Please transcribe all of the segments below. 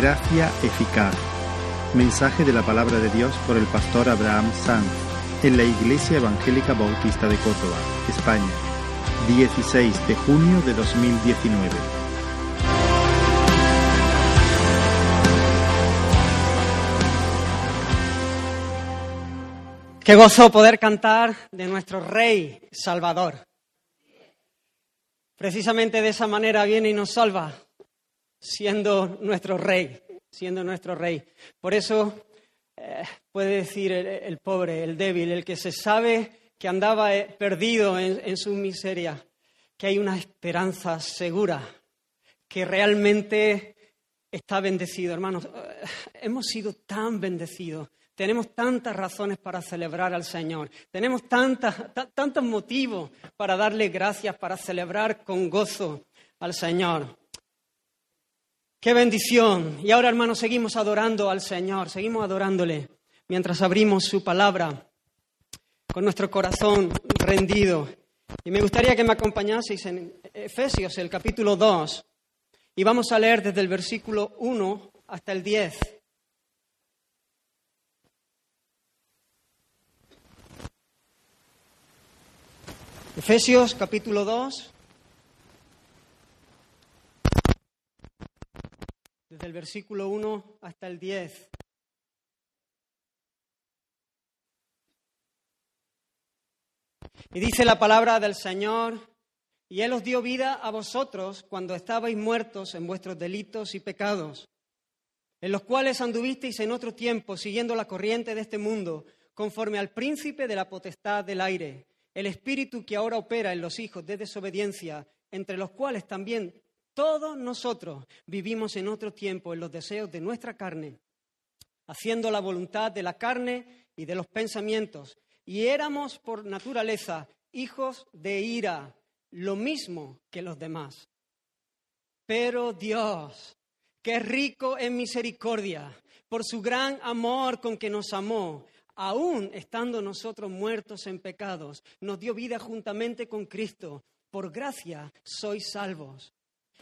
Gracia eficaz. Mensaje de la palabra de Dios por el pastor Abraham Sanz en la Iglesia Evangélica Bautista de Córdoba, España, 16 de junio de 2019. Qué gozo poder cantar de nuestro Rey Salvador. Precisamente de esa manera viene y nos salva, siendo nuestro Rey, siendo nuestro Rey. Por eso eh, puede decir el, pobre, el débil, el que se sabe que andaba eh, perdido en, en su miseria, que hay una esperanza segura, que realmente está bendecido. Hermanos, eh, hemos sido tan bendecidos tenemos tantas razones para celebrar al Señor. Tenemos tantos motivos para darle gracias, para celebrar con gozo al Señor. Qué bendición. Y ahora, hermanos, seguimos adorando al Señor, seguimos adorándole mientras abrimos su palabra con nuestro corazón rendido. Y me gustaría que me acompañaseis en Efesios, el capítulo 2, y vamos a leer desde el versículo 1 hasta el 10. Efesios capítulo 2, desde el versículo 1 hasta el 10. Y dice la palabra del Señor, y Él os dio vida a vosotros cuando estabais muertos en vuestros delitos y pecados, en los cuales anduvisteis en otro tiempo siguiendo la corriente de este mundo, conforme al príncipe de la potestad del aire el espíritu que ahora opera en los hijos de desobediencia, entre los cuales también todos nosotros vivimos en otro tiempo en los deseos de nuestra carne, haciendo la voluntad de la carne y de los pensamientos, y éramos por naturaleza hijos de ira, lo mismo que los demás. Pero Dios, que es rico en misericordia, por su gran amor con que nos amó, aún estando nosotros muertos en pecados, nos dio vida juntamente con Cristo. Por gracia sois salvos.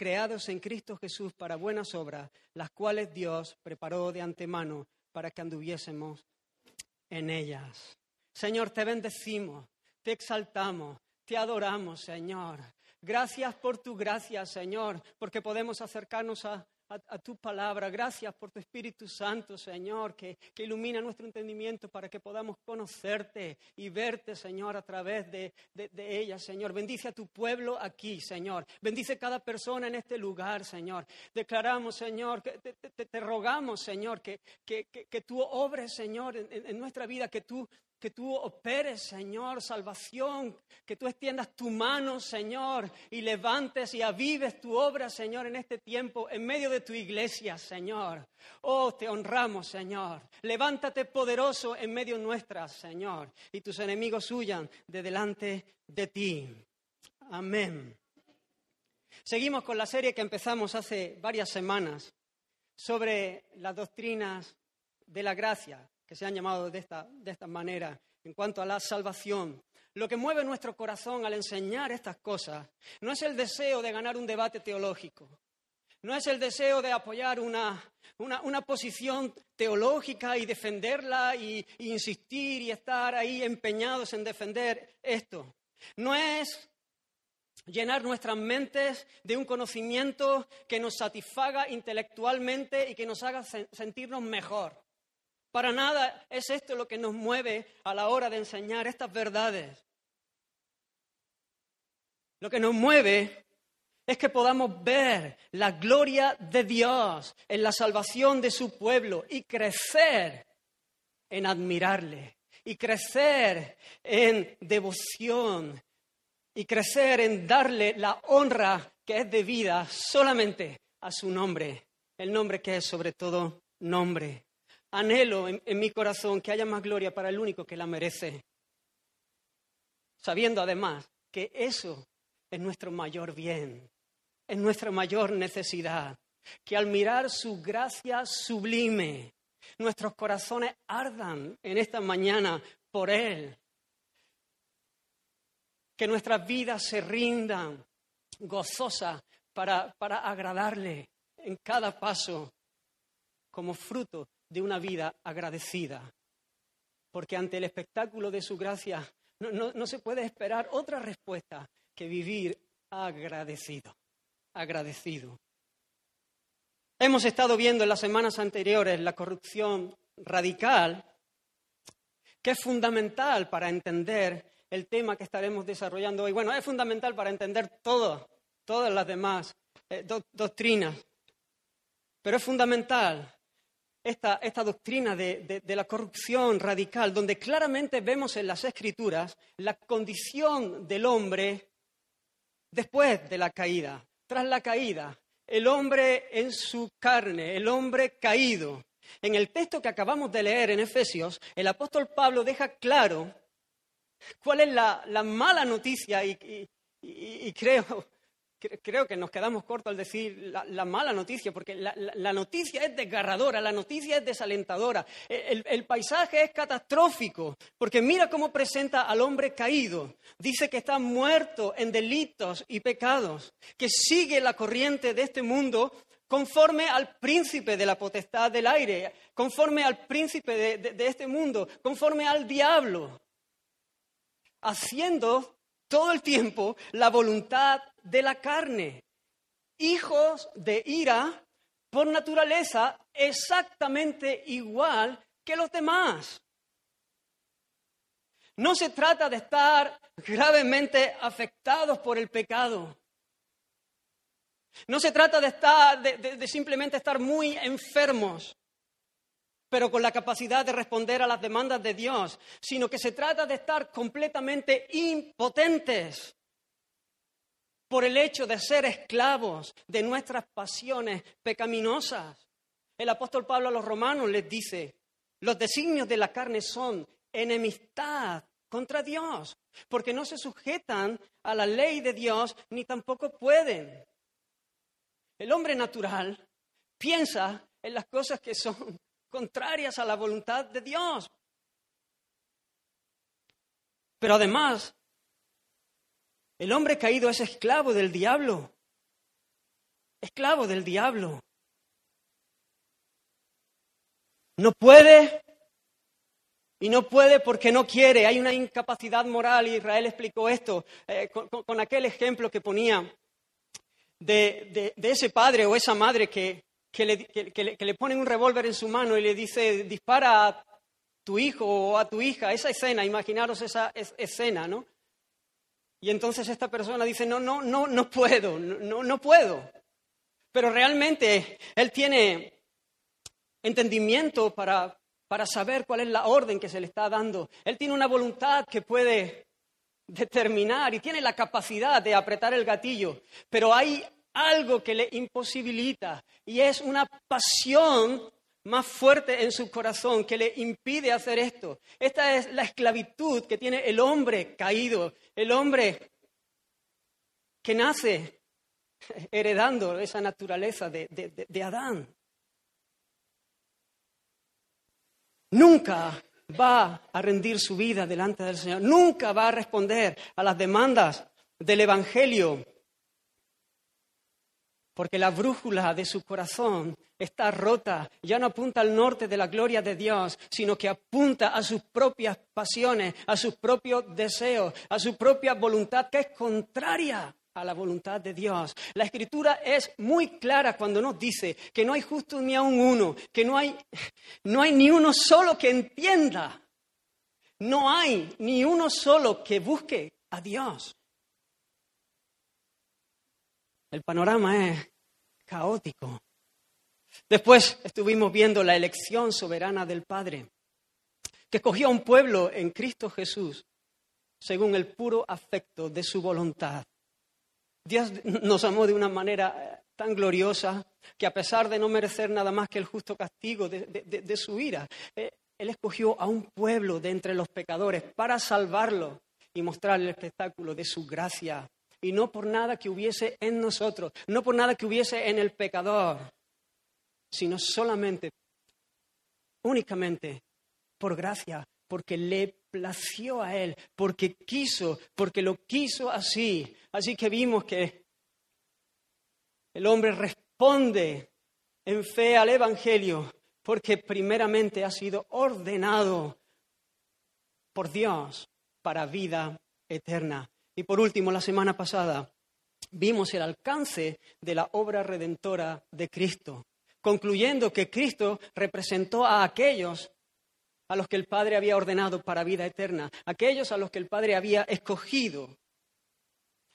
creados en Cristo Jesús para buenas obras, las cuales Dios preparó de antemano para que anduviésemos en ellas. Señor, te bendecimos, te exaltamos, te adoramos, Señor. Gracias por tu gracia, Señor, porque podemos acercarnos a, a, tu palabra. Gracias por tu Espíritu Santo, Señor, que, ilumina nuestro entendimiento para que podamos conocerte y verte, Señor, a través de, ella, Señor. Bendice a tu pueblo aquí, Señor. Bendice cada persona en este lugar, Señor. Declaramos, Señor, que te, rogamos, Señor, que, que, tú obres, Señor, en nuestra vida, que tú que tú operes, Señor, salvación, que tú extiendas tu mano, Señor, y levantes y avives tu obra, Señor, en este tiempo, en medio de tu iglesia, Señor. Oh, te honramos, Señor. Levántate poderoso en medio nuestra, Señor, y tus enemigos huyan de delante de ti. Amén. Seguimos con la serie que empezamos hace varias semanas sobre las doctrinas de la gracia que se han llamado de esta, de manera, en cuanto a la salvación. Lo que mueve nuestro corazón al enseñar estas cosas no es el deseo de ganar un debate teológico, no es el deseo de apoyar una, una, una posición teológica y defenderla y, y insistir y estar ahí empeñados en defender esto. No es llenar nuestras mentes de un conocimiento que nos satisfaga intelectualmente y que nos haga sentirnos mejor. Para nada es esto lo que nos mueve a la hora de enseñar estas verdades. Lo que nos mueve es que podamos ver la gloria de Dios en la salvación de su pueblo y crecer en admirarle y crecer en devoción y crecer en darle la honra que es debida solamente a su nombre, el nombre que es sobre todo nombre. Anhelo en, mi corazón que haya más gloria para el único que la merece, sabiendo además que eso es nuestro mayor bien, es nuestra mayor necesidad, que al mirar su gracia sublime, nuestros corazones ardan en esta mañana por Él, que nuestras vidas se rindan gozosas para, para agradarle en cada paso como fruto de una vida agradecida. Porque ante el espectáculo de su gracia no, no, se puede esperar otra respuesta que vivir agradecido, agradecido. Hemos estado viendo en las semanas anteriores la corrupción radical, que es fundamental para entender el tema que estaremos desarrollando hoy. Bueno, es fundamental para entender todo, todas las demás eh, doctrinas, pero es fundamental esta, esta doctrina de, de, la corrupción radical, donde claramente vemos en las escrituras la condición del hombre después de la caída, tras la caída, el hombre en su carne, el hombre caído. En el texto que acabamos de leer en Efesios, el apóstol Pablo deja claro cuál es la, la mala noticia y, y, y creo creo que nos quedamos cortos al decir la, mala noticia, porque la, noticia es desgarradora, la noticia es desalentadora, el, el, paisaje es catastrófico, porque mira cómo presenta al hombre caído. Dice que está muerto en delitos y pecados, que sigue la corriente de este mundo conforme al príncipe de la potestad del aire, conforme al príncipe de este mundo, conforme al diablo, haciendo todo el tiempo la voluntad de la carne, hijos de ira por naturaleza exactamente igual que los demás. No se trata de estar gravemente afectados por el pecado. No se trata de, estar, de, simplemente estar muy enfermos pero con la capacidad de responder a las demandas de Dios, sino que se trata de estar completamente impotentes por el hecho de ser esclavos de nuestras pasiones pecaminosas. El apóstol Pablo a los romanos les dice, los designios de la carne son enemistad contra Dios, porque no se sujetan a la ley de Dios ni tampoco pueden. El hombre natural piensa en las cosas que son contrarias a la voluntad de Dios. Pero además, el hombre caído es esclavo del diablo. Esclavo del diablo. No puede y no puede porque no quiere. Hay una incapacidad moral y Israel explicó esto eh, con, aquel ejemplo que ponía de, ese padre o esa madre que, que le, que, le, ponen un revólver en su mano y le dice, dispara a tu hijo o a tu hija, esa escena, imaginaros esa escena, ¿no? Y entonces esta persona dice, no, no, no, no puedo, no, no puedo. Pero realmente él tiene entendimiento para, para saber cuál es la orden que se le está dando. Él tiene una voluntad que puede determinar y tiene la capacidad de apretar el gatillo, pero hay algo que le imposibilita y es una pasión más fuerte en su corazón que le impide hacer esto. Esta es la esclavitud que tiene el hombre caído, el hombre que nace heredando esa naturaleza de, de Adán. Nunca va a rendir su vida delante del Señor, nunca va a responder a las demandas del Evangelio porque la brújula de su corazón está rota, ya no apunta al norte de la gloria de Dios, sino que apunta a sus propias pasiones, a sus propios deseos, a su propia voluntad, que es contraria a la voluntad de Dios. La escritura es muy clara cuando nos dice que no hay justo ni aun uno, que no hay, no hay ni uno solo que entienda, no hay ni uno solo que busque a Dios. El panorama es caótico. Después estuvimos viendo la elección soberana del Padre, que escogió a un pueblo en Cristo Jesús según el puro afecto de su voluntad. Dios nos amó de una manera tan gloriosa que a pesar de no merecer nada más que el justo castigo de, su ira, eh, Él escogió a un pueblo de entre los pecadores para salvarlo y mostrarle el espectáculo de su gracia. Y no por nada que hubiese en nosotros, no por nada que hubiese en el pecador, sino solamente, únicamente por gracia, porque le plació a Él, porque quiso, porque lo quiso así. Así que vimos que el hombre responde en fe al Evangelio porque primeramente ha sido ordenado por Dios para vida eterna. Y por último, la semana pasada vimos el alcance de la obra redentora de Cristo, concluyendo que Cristo representó a aquellos a los que el Padre había ordenado para vida eterna, aquellos a los que el Padre había escogido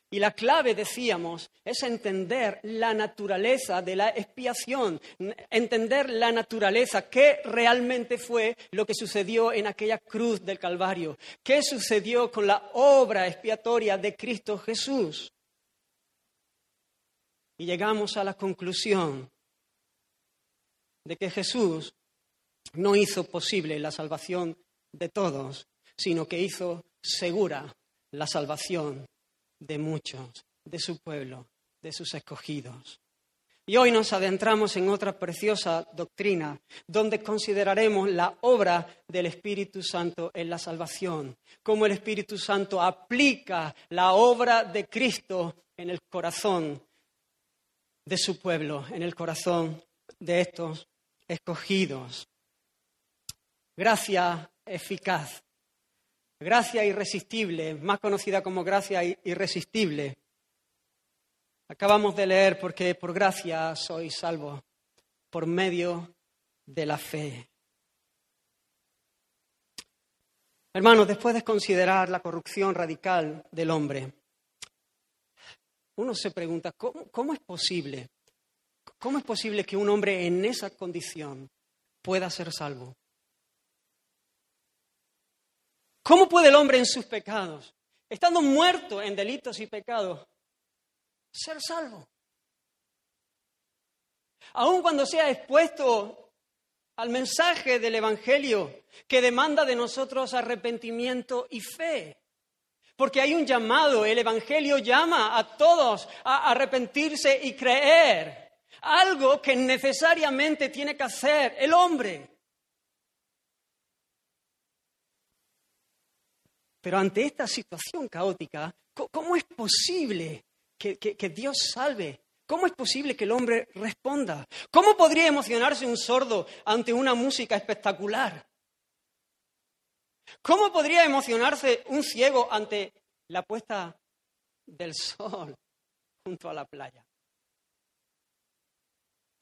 y la clave, decíamos, es entender la naturaleza de la expiación, entender la naturaleza, qué realmente fue lo que sucedió en aquella cruz del Calvario, qué sucedió con la obra expiatoria de Cristo Jesús. Y llegamos a la conclusión de que Jesús no hizo posible la salvación de todos, sino que hizo segura la salvación de muchos, de su pueblo, de sus escogidos. Y hoy nos adentramos en otra preciosa doctrina, donde consideraremos la obra del Espíritu Santo en la salvación, cómo el Espíritu Santo aplica la obra de Cristo en el corazón de su pueblo, en el corazón de estos escogidos. Gracia eficaz. Gracia irresistible, más conocida como gracia irresistible. Acabamos de leer porque por gracia soy salvo, por medio de la fe. Hermanos, después de considerar la corrupción radical del hombre, uno se pregunta, ¿cómo, ¿cómo, es posible? ¿Cómo es posible que un hombre en esa condición pueda ser salvo? ¿Cómo puede el hombre en sus pecados, estando muerto en delitos y pecados, ser salvo? Aun cuando sea expuesto al mensaje del Evangelio que demanda de nosotros arrepentimiento y fe. Porque hay un llamado, el Evangelio llama a todos a arrepentirse y creer. Algo que necesariamente tiene que hacer el hombre. Pero ante esta situación caótica, ¿cómo es posible que, Dios salve? ¿Cómo es posible que el hombre responda? ¿Cómo podría emocionarse un sordo ante una música espectacular? ¿Cómo podría emocionarse un ciego ante la puesta del sol junto a la playa?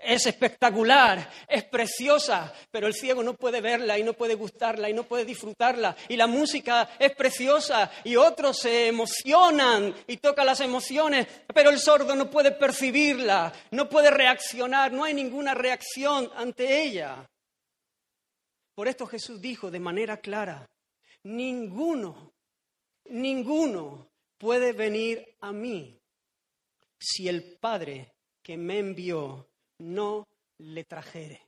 Es espectacular, es preciosa, pero el ciego no puede verla y no puede gustarla y no puede disfrutarla. Y la música es preciosa y otros se emocionan y tocan las emociones, pero el sordo no puede percibirla, no puede reaccionar, no hay ninguna reacción ante ella. Por esto Jesús dijo de manera clara, ninguno, ninguno puede venir a mí si el Padre que me envió no le trajere.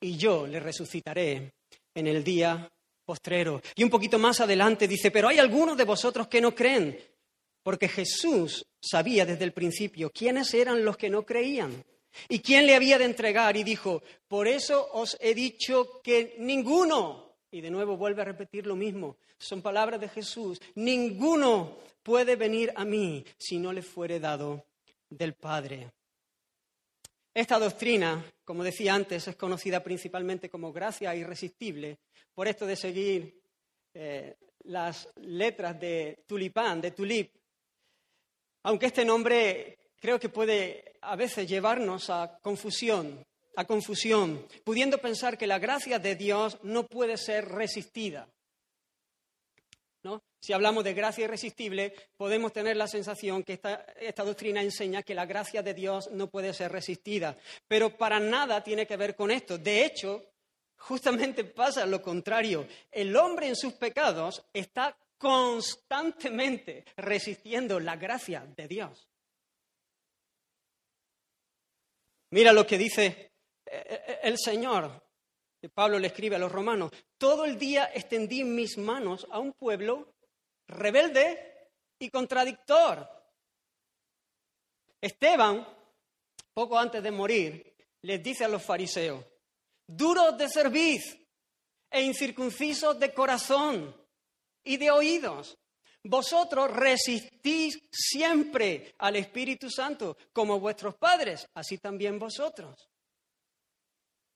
Y yo le resucitaré en el día postrero. Y un poquito más adelante dice, pero hay algunos de vosotros que no creen, porque Jesús sabía desde el principio quiénes eran los que no creían y quién le había de entregar. Y dijo, por eso os he dicho que ninguno, y de nuevo vuelve a repetir lo mismo, son palabras de Jesús, ninguno puede venir a mí si no le fuere dado del Padre. Esta doctrina, como decía antes, es conocida principalmente como gracia irresistible, por esto de seguir eh, las letras de tulipán, de tulip, aunque este nombre creo que puede a veces llevarnos a confusión, a confusión, pudiendo pensar que la gracia de Dios no puede ser resistida. Si hablamos de gracia irresistible, podemos tener la sensación que esta, esta, doctrina enseña que la gracia de Dios no puede ser resistida. Pero para nada tiene que ver con esto. De hecho, justamente pasa lo contrario. El hombre en sus pecados está constantemente resistiendo la gracia de Dios. Mira lo que dice eh, eh, el Señor. Pablo le escribe a los romanos, todo el día extendí mis manos a un pueblo rebelde y contradictor. Esteban, poco antes de morir, les dice a los fariseos, duros de cerviz e incircuncisos de corazón y de oídos. Vosotros resistís siempre al Espíritu Santo como vuestros padres, así también vosotros.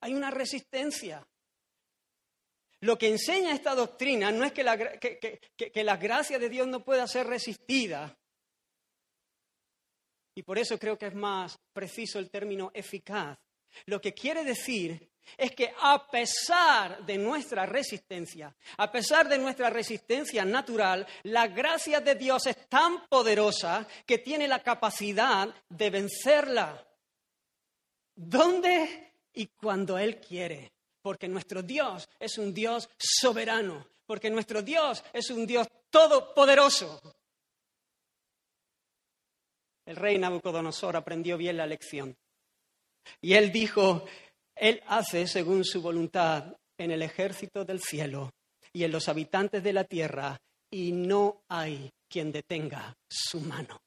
Hay una resistencia. Lo que enseña esta doctrina no es que la, que, gracia de Dios no pueda ser resistida, y por eso creo que es más preciso el término eficaz. Lo que quiere decir es que a pesar de nuestra resistencia, a pesar de nuestra resistencia natural, la gracia de Dios es tan poderosa que tiene la capacidad de vencerla. ¿Dónde y cuando Él quiere? Porque nuestro Dios es un Dios soberano, porque nuestro Dios es un Dios todopoderoso. El rey Nabucodonosor aprendió bien la lección. Y él dijo, él hace según su voluntad en el ejército del cielo y en los habitantes de la tierra, y no hay quien detenga su mano.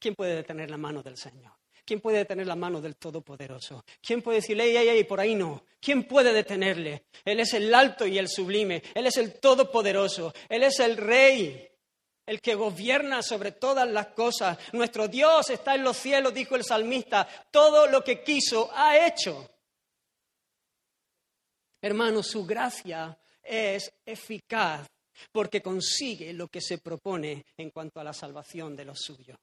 ¿Quién puede detener la mano del Señor? ¿Quién puede detener la mano del Todopoderoso? ¿Quién puede decirle, ey, ey, ey, por ahí no? ¿Quién puede detenerle? Él es el alto y el sublime, Él es el Todopoderoso, Él es el Rey, el que gobierna sobre todas las cosas. Nuestro Dios está en los cielos, dijo el salmista, todo lo que quiso ha hecho. Hermanos, su gracia es eficaz porque consigue lo que se propone en cuanto a la salvación de los suyos.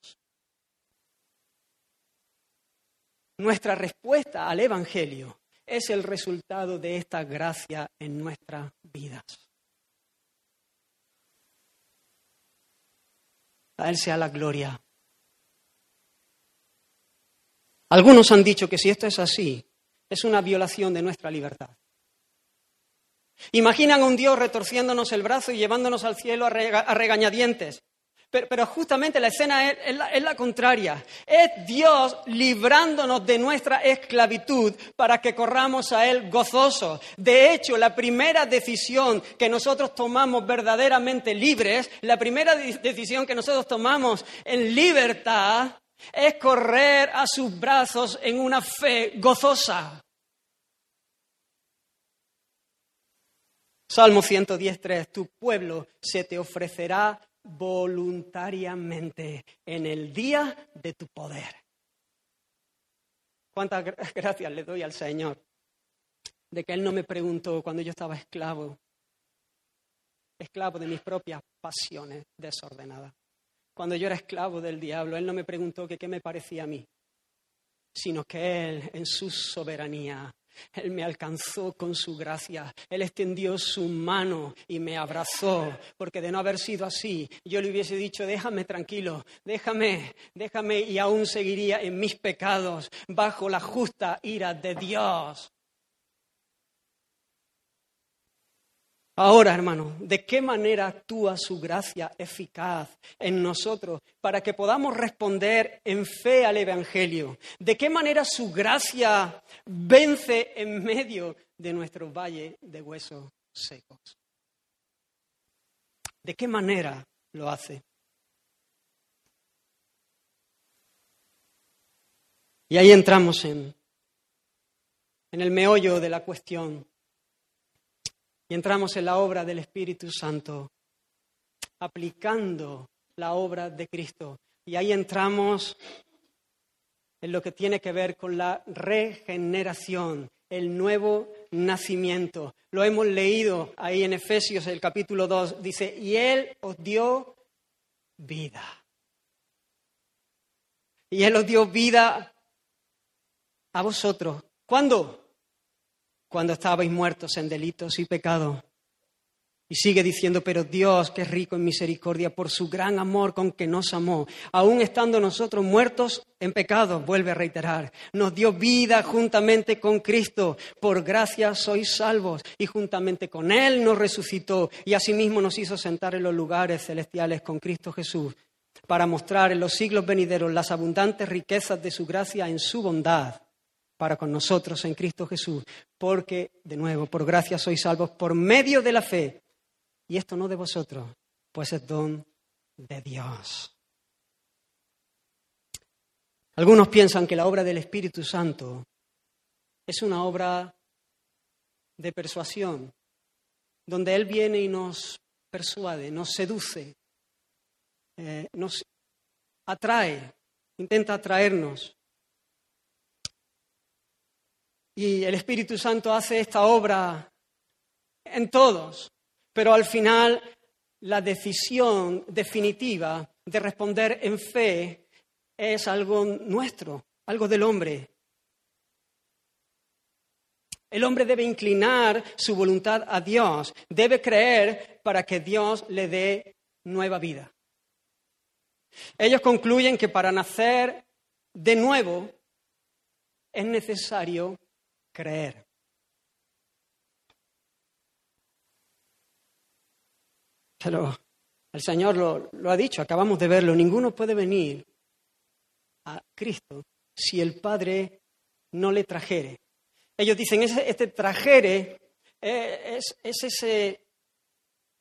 Nuestra respuesta al Evangelio es el resultado de esta gracia en nuestras vidas. A Él sea la gloria. Algunos han dicho que si esto es así, es una violación de nuestra libertad. Imaginan a un Dios retorciéndonos el brazo y llevándonos al cielo a, regañadientes. Pero, justamente la escena es, la, contraria. Es Dios librándonos de nuestra esclavitud para que corramos a Él gozosos. De hecho, la primera decisión que nosotros tomamos verdaderamente libres, la primera decisión que nosotros tomamos en libertad, es correr a sus brazos en una fe gozosa. Salmo 110.3, tu pueblo se te ofrecerá voluntariamente en el día de tu poder. Cuántas gracias le doy al Señor de que Él no me preguntó cuando yo estaba esclavo, esclavo de mis propias pasiones desordenadas. Cuando yo era esclavo del diablo, Él no me preguntó que qué me parecía a mí, sino que Él, en su soberanía, él me alcanzó con su gracia. Él extendió su mano y me abrazó, porque de no haber sido así, yo le hubiese dicho, déjame tranquilo, déjame, déjame y aún seguiría en mis pecados bajo la justa ira de Dios. Ahora, hermano, ¿de qué manera actúa su gracia eficaz en nosotros para que podamos responder en fe al Evangelio? ¿De qué manera su gracia vence en medio de nuestro valle de huesos secos? ¿De qué manera lo hace? Y ahí entramos en, en el meollo de la cuestión y entramos en la obra del Espíritu Santo, aplicando la obra de Cristo. Y ahí entramos en lo que tiene que ver con la regeneración, el nuevo nacimiento. Lo hemos leído ahí en Efesios, el capítulo 2, dice, y Él os dio vida. Y Él os dio vida a vosotros. ¿Cuándo? Cuando estabais muertos en delitos y pecados. Y sigue diciendo, pero Dios, que es rico en misericordia, por su gran amor con que nos amó, aun estando nosotros muertos en pecado, vuelve a reiterar, nos dio vida juntamente con Cristo, por gracia sois salvos, y juntamente con Él nos resucitó, y asimismo nos hizo sentar en los lugares celestiales con Cristo Jesús, para mostrar en los siglos venideros las abundantes riquezas de su gracia en su bondad para con nosotros en Cristo Jesús, porque, de nuevo, por gracia sois salvos por medio de la fe y esto no de vosotros, pues es don de Dios. Algunos piensan que la obra del Espíritu Santo es una obra de persuasión, donde Él viene y nos persuade, nos seduce, eh, nos atrae, intenta atraernos. Y el Espíritu Santo hace esta obra en todos, pero al final la decisión definitiva de responder en fe es algo nuestro, algo del hombre. El hombre debe inclinar su voluntad a Dios, debe creer para que Dios le dé nueva vida. Ellos concluyen que para nacer de nuevo es necesario creer. Pero el Señor lo, ha dicho, acabamos de verlo, ninguno puede venir a Cristo si el Padre no le trajere. Ellos dicen, este trajere eh, es, ese,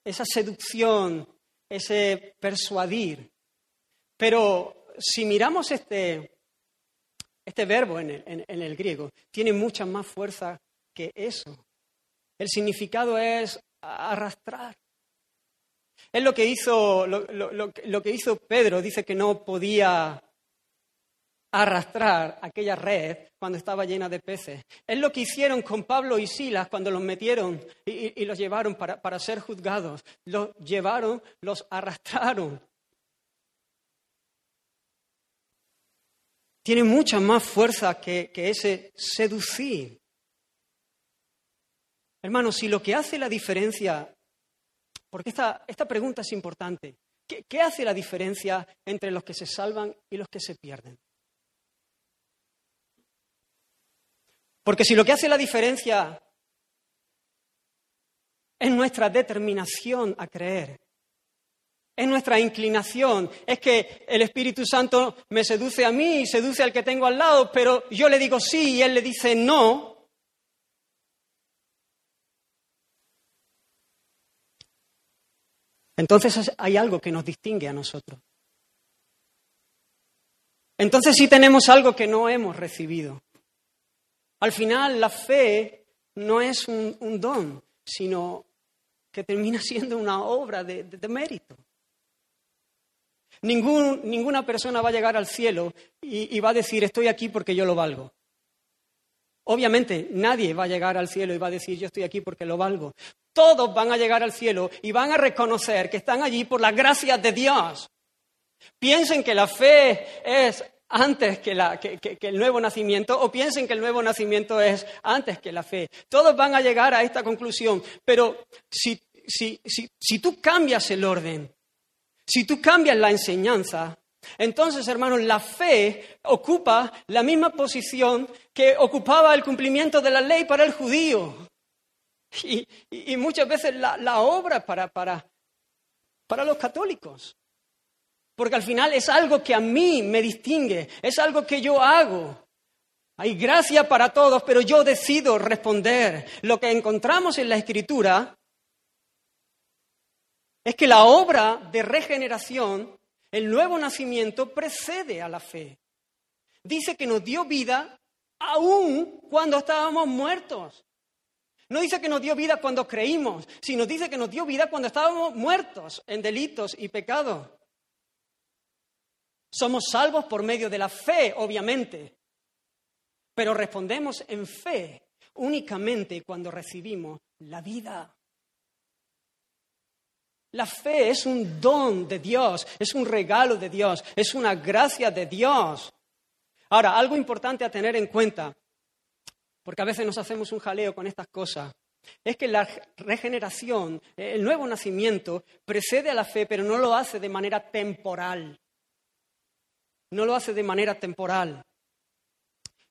esa seducción, ese persuadir. Pero si miramos este, este verbo en el griego, tiene mucha más fuerza que eso. El significado es arrastrar. Es lo que hizo, lo, que hizo Pedro, dice que no podía arrastrar aquella red cuando estaba llena de peces. Es lo que hicieron con Pablo y Silas cuando los metieron y, los llevaron para, ser juzgados. Los llevaron, los arrastraron. Tiene mucha más fuerza que, ese seducir. Hermanos, si lo que hace la diferencia porque esta, pregunta es importante. ¿Qué, hace la diferencia entre los que se salvan y los que se pierden? Porque si lo que hace la diferencia es nuestra determinación a creer, es nuestra inclinación, es que el Espíritu Santo me seduce a mí y seduce al que tengo al lado, pero yo le digo sí y él le dice no, Entonces hay algo que nos distingue a nosotros. Entonces sí tenemos algo que no hemos recibido. Al final la fe no es un, don, sino que termina siendo una obra de, mérito. Ninguna persona va a llegar al cielo y va a decir estoy aquí porque yo lo valgo. Obviamente nadie va a llegar al cielo y va a decir yo estoy aquí porque lo valgo. Todos van a llegar al cielo y van a reconocer que están allí por la gracia de Dios. Piensen que la fe es antes que, el nuevo nacimiento o piensen que el nuevo nacimiento es antes que la fe. Todos van a llegar a esta conclusión, pero si, si tú cambias el orden, si tú cambias la enseñanza, entonces, hermanos, la fe ocupa la misma posición que ocupaba el cumplimiento de la ley para el judío. Y, muchas veces la, obra para, para los católicos. Porque al final es algo que a mí me distingue, es algo que yo hago. Hay gracia para todos, pero yo decido responder. Lo que encontramos en la Escritura es que la obra de regeneración el nuevo nacimiento precede a la fe. Dice que nos dio vida aún cuando estábamos muertos. No dice que nos dio vida cuando creímos, sino dice que nos dio vida cuando estábamos muertos en delitos y pecados. Somos salvos por medio de la fe, obviamente, pero respondemos en fe únicamente cuando recibimos la vida. La fe es un don de Dios, es un regalo de Dios, es una gracia de Dios. Ahora, algo importante a tener en cuenta, porque a veces nos hacemos un jaleo con estas cosas. es que la regeneración, el nuevo nacimiento, precede a la fe, pero no lo hace de manera temporal. No lo hace de manera temporal.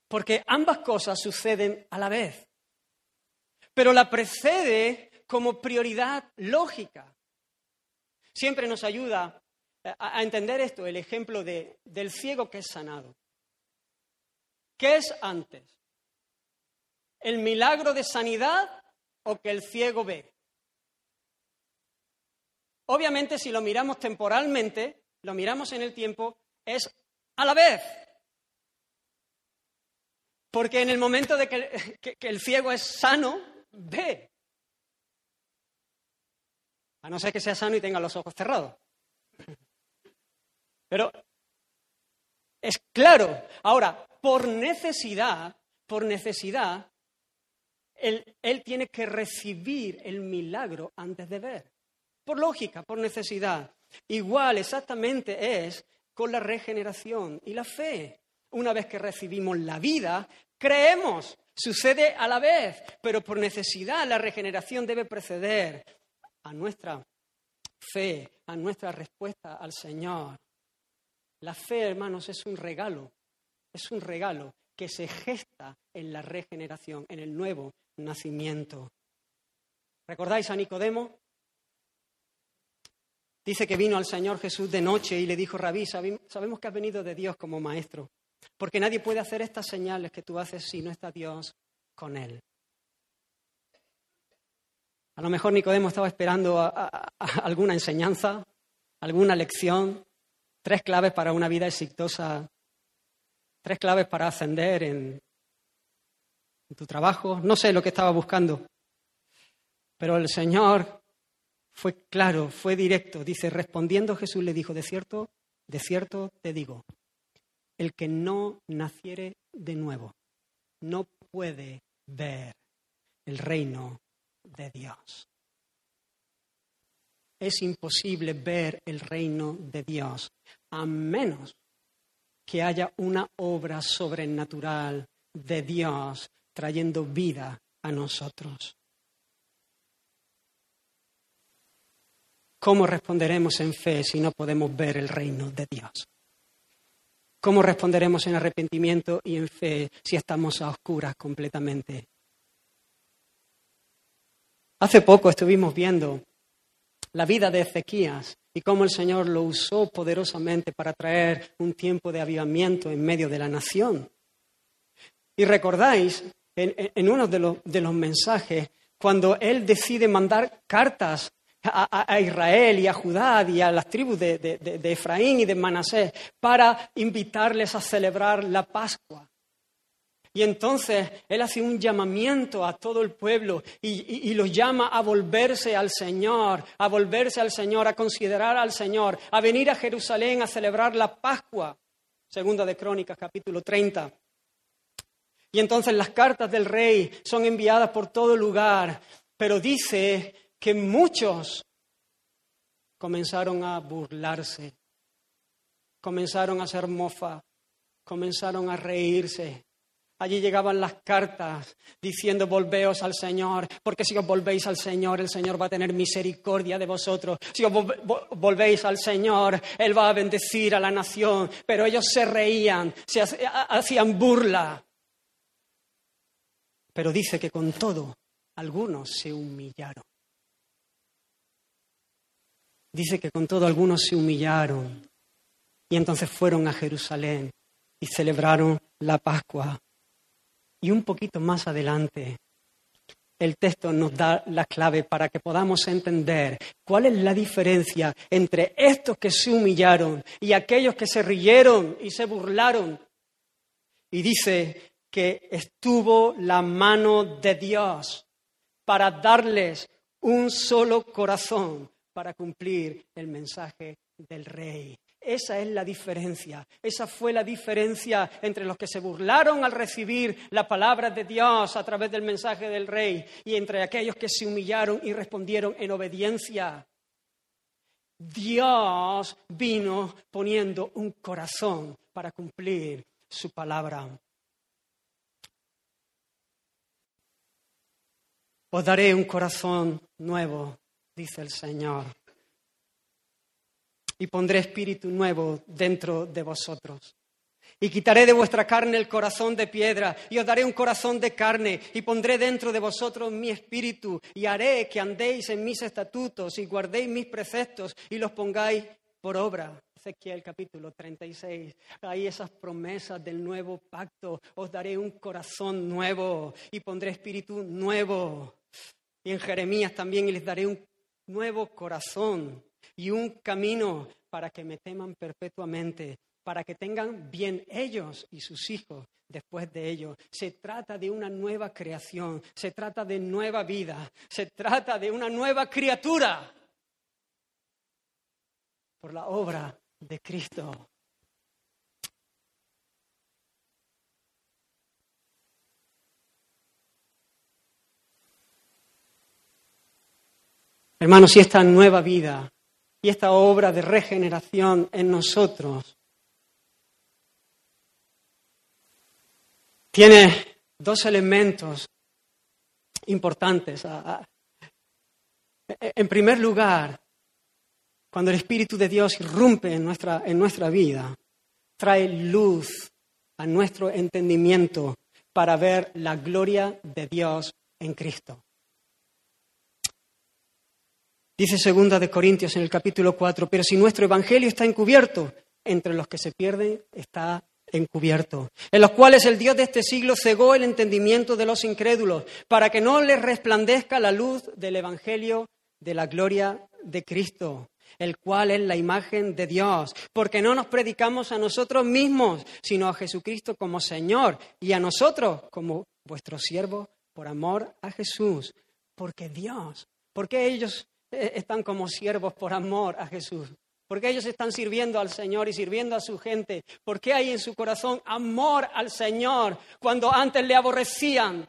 Porque ambas cosas suceden a la vez. Pero la precede como prioridad lógica. Siempre nos ayuda a entender esto, el ejemplo de, del ciego que es sanado. ¿Qué es antes? ¿El milagro de sanidad o que el ciego ve? Obviamente, si lo miramos temporalmente, lo miramos en el tiempo, es a la vez. Porque en el momento de que el ciego es sano, ve. A no ser que sea sano y tenga los ojos cerrados. Pero es claro. Ahora, por necesidad, por necesidad, él, él, tiene que recibir el milagro antes de ver. Por lógica, por necesidad. Igual exactamente es con la regeneración y la fe. Una vez que recibimos la vida, creemos. Sucede a la vez, pero por necesidad la regeneración debe preceder a nuestra fe, a nuestra respuesta al Señor. La fe, hermanos, es un regalo, es un regalo que se gesta en la regeneración, en el nuevo nacimiento. ¿Recordáis a Nicodemo? Dice que vino al Señor Jesús de noche y le dijo, Rabí, sabemos que has venido de Dios como maestro, porque nadie puede hacer estas señales que tú haces si no está Dios con él. A lo mejor Nicodemo estaba esperando alguna enseñanza, alguna lección, Tres claves para una vida exitosa. Tres claves para ascender en, tu trabajo. No sé lo que estaba buscando. Pero el Señor fue claro, fue directo. Dice, respondiendo Jesús le dijo, de cierto, de cierto te digo, el que no naciere de nuevo no puede ver el reino de Dios. Es imposible ver el reino de Dios a menos que haya una obra sobrenatural de Dios trayendo vida a nosotros. ¿Cómo responderemos en fe si no podemos ver el reino de Dios? ¿Cómo responderemos en arrepentimiento y en fe si estamos a oscuras completamente? Hace poco estuvimos viendo la vida de Ezequías y cómo el Señor lo usó poderosamente para traer un tiempo de avivamiento en medio de la nación. Y recordáis en, uno de los, mensajes, cuando Él decide mandar cartas a, Israel y a Judá y a las tribus de, de Efraín y de Manasés para invitarles a celebrar la Pascua. Y entonces Él hace un llamamiento a todo el pueblo y, los llama a volverse al Señor, a volverse al Señor, a considerar al Señor, a venir a Jerusalén a celebrar la Pascua. Segunda de Crónicas, capítulo 30. Y entonces las cartas del rey son enviadas por todo lugar, pero dice que muchos comenzaron a burlarse, comenzaron a hacer mofa, comenzaron a reírse, Allí llegaban las cartas diciendo, volveos al Señor, porque si os volvéis al Señor, el Señor va a tener misericordia de vosotros. Si os volvéis al Señor, Él va a bendecir a la nación. Pero ellos se reían, se hacían burla. Pero dice que con todo, algunos se humillaron. Dice que con todo algunos se humillaron. Y entonces fueron a Jerusalén y celebraron la Pascua y un poquito más adelante, el texto nos da la clave para que podamos entender cuál es la diferencia entre estos que se humillaron y aquellos que se rieron y se burlaron. Y dice que estuvo la mano de Dios para darles un solo corazón para cumplir el mensaje del rey. Esa es la diferencia. Esa fue la diferencia entre los que se burlaron al recibir la palabra de Dios a través del mensaje del rey y entre aquellos que se humillaron y respondieron en obediencia. Dios vino poniendo un corazón para cumplir su palabra. Os daré un corazón nuevo, dice el Señor. Y pondré espíritu nuevo dentro de vosotros. Y quitaré de vuestra carne el corazón de piedra, y os daré un corazón de carne, y pondré dentro de vosotros mi espíritu, y haré que andéis en mis estatutos, y guardéis mis preceptos, y los pongáis por obra. Ezequiel capítulo 36. Hay esas promesas del nuevo pacto. Os daré un corazón nuevo y pondré espíritu nuevo. Y en Jeremías también les daré un nuevo corazón y un camino para que me teman perpetuamente para que tengan bien ellos y sus hijos después de ellos. Se trata de una nueva creación, se trata de nueva vida, se trata de una nueva criatura por la obra de Cristo. Hermanos, y esta nueva vida y esta obra de regeneración en nosotros tiene dos elementos importantes. En primer lugar, cuando el Espíritu de Dios irrumpe en nuestra, en nuestra vida, trae luz a nuestro entendimiento para ver la gloria de Dios en Cristo. Dice segunda de Corintios en el capítulo 4, pero si nuestro evangelio está encubierto, entre los que se pierden está encubierto, en los cuales el Dios de este siglo cegó el entendimiento de los incrédulos, para que no les resplandezca la luz del Evangelio de la gloria de Cristo, el cual es la imagen de Dios, porque no nos predicamos a nosotros mismos, sino a Jesucristo como Señor y a nosotros como vuestros siervos por amor a Jesús, porque Dios, porque ellos están como siervos por amor a Jesús, porque ellos están sirviendo al Señor y sirviendo a su gente. porque hay en su corazón amor al Señor cuando antes le aborrecían?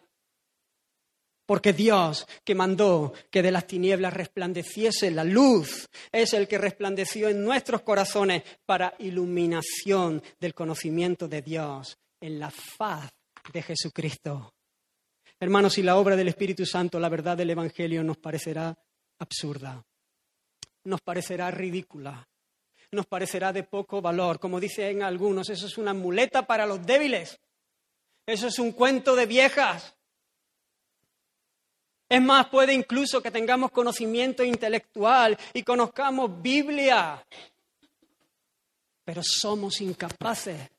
Porque Dios que mandó que de las tinieblas resplandeciese la luz es el que resplandeció en nuestros corazones para iluminación del conocimiento de Dios en la faz de Jesucristo. Hermanos, si la obra del Espíritu Santo, la verdad del Evangelio nos parecerá absurda, nos parecerá ridícula, nos parecerá de poco valor. Como dicen algunos, eso es una muleta para los débiles. Eso es un cuento de viejas. Es más, puede incluso que tengamos conocimiento intelectual y conozcamos Biblia, pero somos incapaces,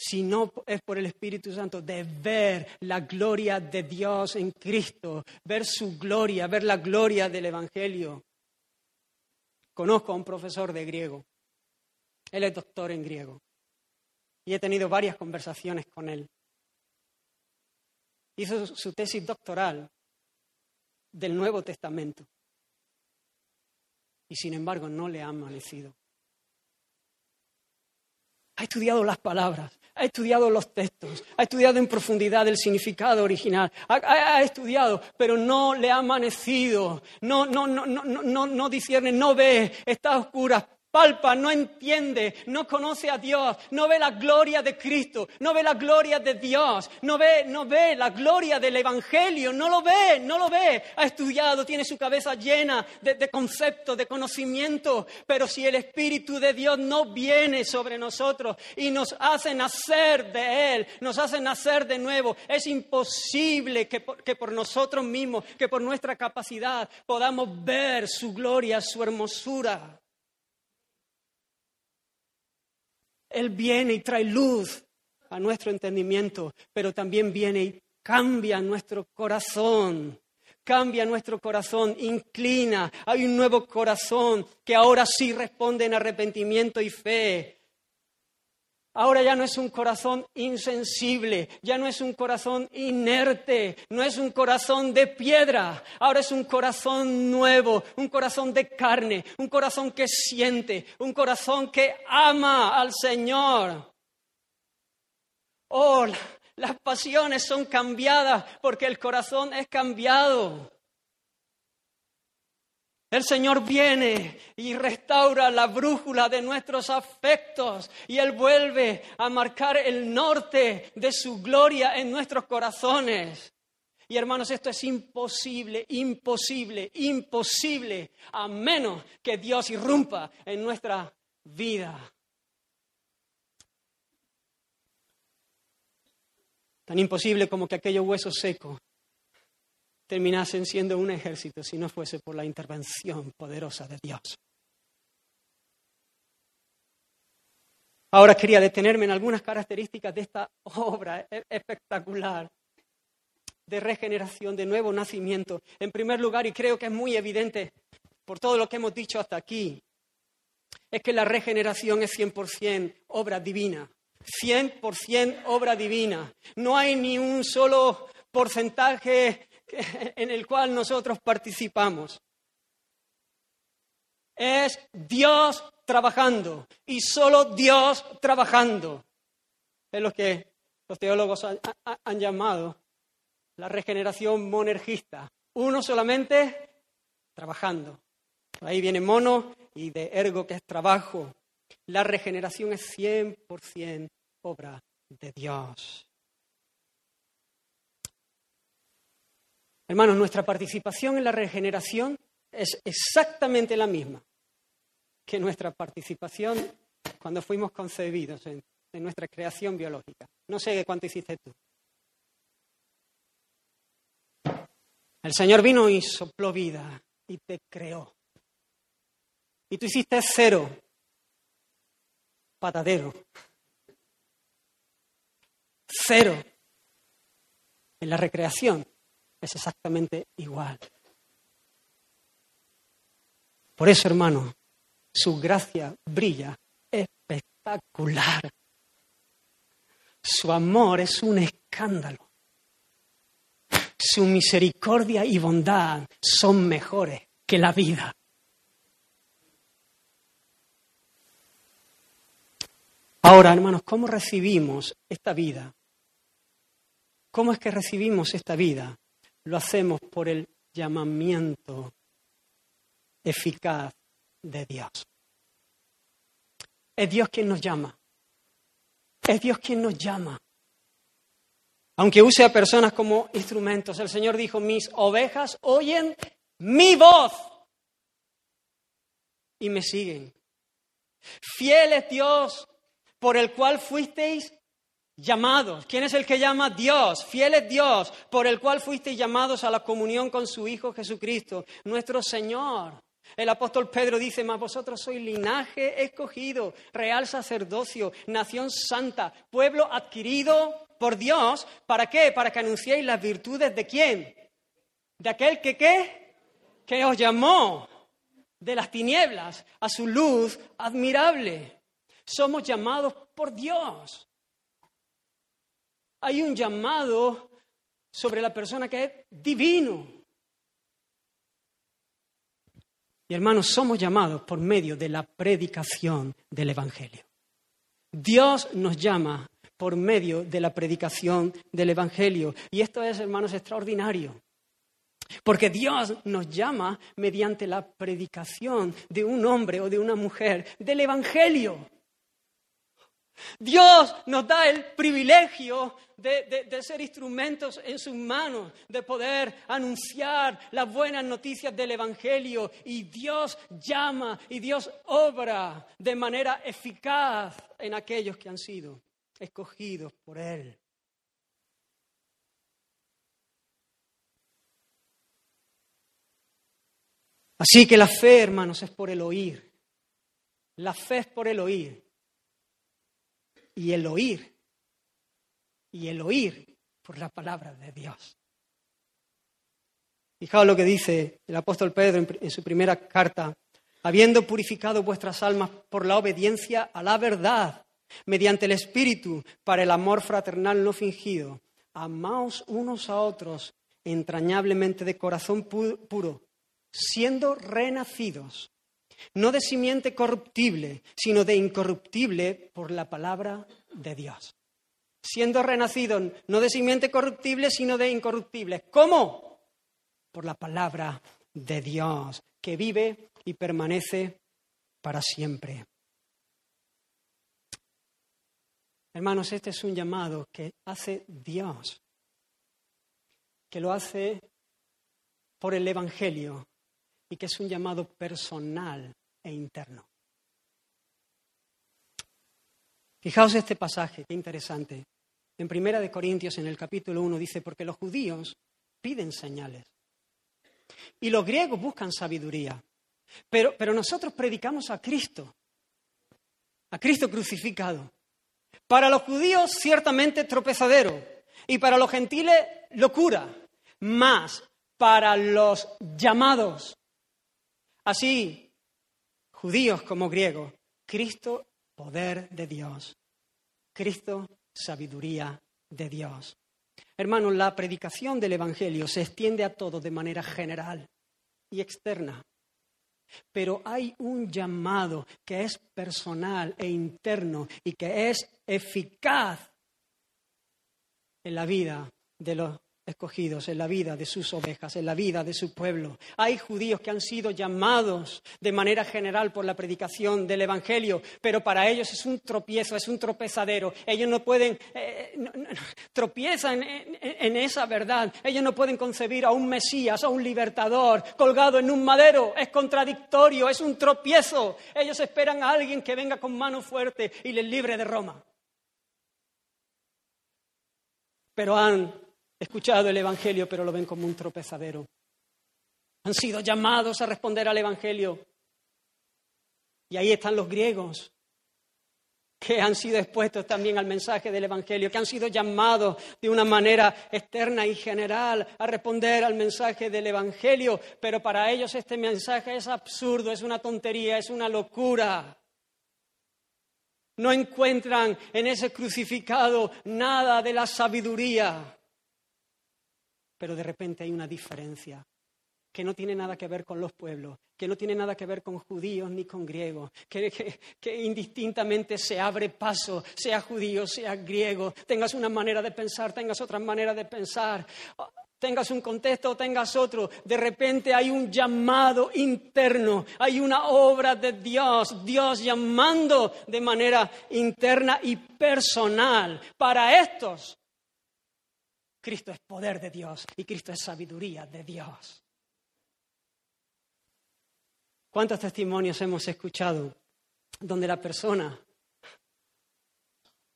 si no es por el Espíritu Santo, de ver la gloria de Dios en Cristo, ver su gloria, ver la gloria del Evangelio. Conozco a un profesor de griego. Él es doctor en griego. Y he tenido varias conversaciones con él. Hizo su tesis doctoral del Nuevo Testamento. Y sin embargo no le ha amanecido. Ha estudiado las palabras, ha estudiado los textos, ha estudiado en profundidad el significado original, ha, estudiado, pero no le ha amanecido, no, no, no, no, no, no discierne, no ve, está oscura, palpa, no entiende, no conoce a Dios, no ve la gloria de Cristo, no ve la gloria de Dios, no ve, no ve la gloria del Evangelio, no lo ve, no lo ve. Ha estudiado, tiene su cabeza llena de, conceptos, de conocimiento, pero si el Espíritu de Dios no viene sobre nosotros y nos hace nacer de Él, nos hace nacer de nuevo, es imposible que que por nosotros mismos, que por nuestra capacidad podamos ver su gloria, su hermosura. Él viene y trae luz a nuestro entendimiento, pero también viene y cambia nuestro corazón. Cambia nuestro corazón, inclina. Hay un nuevo corazón que ahora sí responde en arrepentimiento y fe. Ahora ya no es un corazón insensible, ya no es un corazón inerte, no es un corazón de piedra, ahora es un corazón nuevo, un corazón de carne, un corazón que siente, un corazón que ama al Señor. Oh, las pasiones son cambiadas porque el corazón es cambiado. El Señor viene y restaura la brújula de nuestros afectos y Él vuelve a marcar el norte de su gloria en nuestros corazones. Y hermanos, esto es imposible, imposible, imposible, a menos que Dios irrumpa en nuestra vida. Tan imposible como que aquellos huesos secos terminasen siendo un ejército si no fuese por la intervención poderosa de Dios. Ahora quería detenerme en algunas características de esta obra e-, espectacular de regeneración, de nuevo nacimiento. En primer lugar, y creo que es muy evidente por todo lo que hemos dicho hasta aquí, es que la regeneración es 100% obra divina. 100% obra divina. No hay ni un solo porcentaje en el cual nosotros participamos. Es Dios trabajando y solo Dios trabajando. Es lo que los teólogos han, llamado la regeneración monergista. Uno solamente trabajando. ahí viene mono y de ergo que es trabajo. La regeneración es 100% obra de Dios. Hermanos, nuestra participación en la regeneración es exactamente la misma que nuestra participación cuando fuimos concebidos en, nuestra creación biológica. No sé cuánto hiciste tú. El Señor vino y sopló vida y te creó. Y tú hiciste cero, patadero. Cero. En la recreación es exactamente igual. Por eso, hermano, su gracia brilla espectacular. Su amor es un escándalo. Su misericordia y bondad son mejores que la vida. Ahora, hermanos, ¿cómo recibimos esta vida? ¿Cómo es que recibimos esta vida? Lo hacemos por el llamamiento eficaz de Dios. Es Dios quien nos llama. Es Dios quien nos llama. Aunque use a personas como instrumentos, el Señor dijo, mis ovejas oyen mi voz y me siguen. Fiel es Dios por el cual fuisteis llamados. ¿Quién es el que llama? Dios. Fiel es Dios, por el cual fuisteis llamados a la comunión con su Hijo Jesucristo, nuestro Señor. El apóstol Pedro dice, mas vosotros sois linaje escogido, real sacerdocio, nación santa, pueblo adquirido por Dios. ¿Para qué? Para que anunciéis las virtudes de quién? De aquel que qué? Que os llamó de las tinieblas a su luz admirable. Somos llamados por Dios. Hay un llamado sobre la persona que es divino. Y hermanos, somos llamados por medio de la predicación del Evangelio. Dios nos llama por medio de la predicación del Evangelio. Y esto es, hermanos, extraordinario. Porque Dios nos llama mediante la predicación de un hombre o de una mujer del Evangelio. Dios nos da el privilegio de, ser instrumentos en sus manos, de poder anunciar las buenas noticias del Evangelio. Y Dios llama y Dios obra de manera eficaz en aquellos que han sido escogidos por Él. Así que la fe, hermanos, es por el oír. La fe es por el oír y el oír, y el oír por la palabra de Dios. Fijaos lo que dice el apóstol Pedro en, su primera carta, habiendo purificado vuestras almas por la obediencia a la verdad, mediante el Espíritu, para el amor fraternal no fingido, amaos unos a otros entrañablemente de corazón puro, siendo renacidos no de simiente corruptible, sino de incorruptible por la palabra de Dios. Siendo renacido no de simiente corruptible, sino de incorruptible. ¿Cómo? Por la palabra de Dios, que vive y permanece para siempre. Hermanos, este es un llamado que hace Dios. que lo hace por el Evangelio y que es un llamado personal e interno. Fijaos este pasaje, qué interesante. En Primera de Corintios, en el capítulo 1, dice, porque los judíos piden señales y los griegos buscan sabiduría, pero, pero nosotros predicamos a Cristo, a Cristo crucificado. Para los judíos ciertamente tropezadero y para los gentiles locura, más para los llamados, así judíos como griegos, Cristo poder de Dios, Cristo sabiduría de Dios. Hermanos, la predicación del Evangelio se extiende a todos de manera general y externa. Pero hay un llamado que es personal e interno y que es eficaz en la vida de los escogidos, en la vida de sus ovejas, en la vida de su pueblo. Hay judíos que han sido llamados de manera general por la predicación del Evangelio, pero para ellos es un tropiezo, es un tropezadero. Ellos no pueden, eh, tropiezan en, esa verdad. Ellos no pueden concebir a un Mesías, a un libertador colgado en un madero. Es contradictorio, es un tropiezo. Ellos esperan a alguien que venga con mano fuerte y les libre de Roma. Pero han escuchado el Evangelio, pero lo ven como un tropezadero. Han sido llamados a responder al Evangelio. Y ahí están los griegos, que han sido expuestos también al mensaje del Evangelio, que han sido llamados de una manera externa y general a responder al mensaje del Evangelio, pero para ellos este mensaje es absurdo, es una tontería, es una locura. No encuentran en ese crucificado nada de la sabiduría pero de repente hay una diferencia que no tiene nada que ver con los pueblos, que no tiene nada que ver con judíos ni con griegos, que, que, indistintamente se abre paso, sea judío, sea griego, tengas una manera de pensar, tengas otra manera de pensar, tengas un contexto o tengas otro, de repente hay un llamado interno, hay una obra de Dios, Dios llamando de manera interna y personal para estos Cristo es poder de Dios y Cristo es sabiduría de Dios. ¿Cuántos testimonios hemos escuchado donde la persona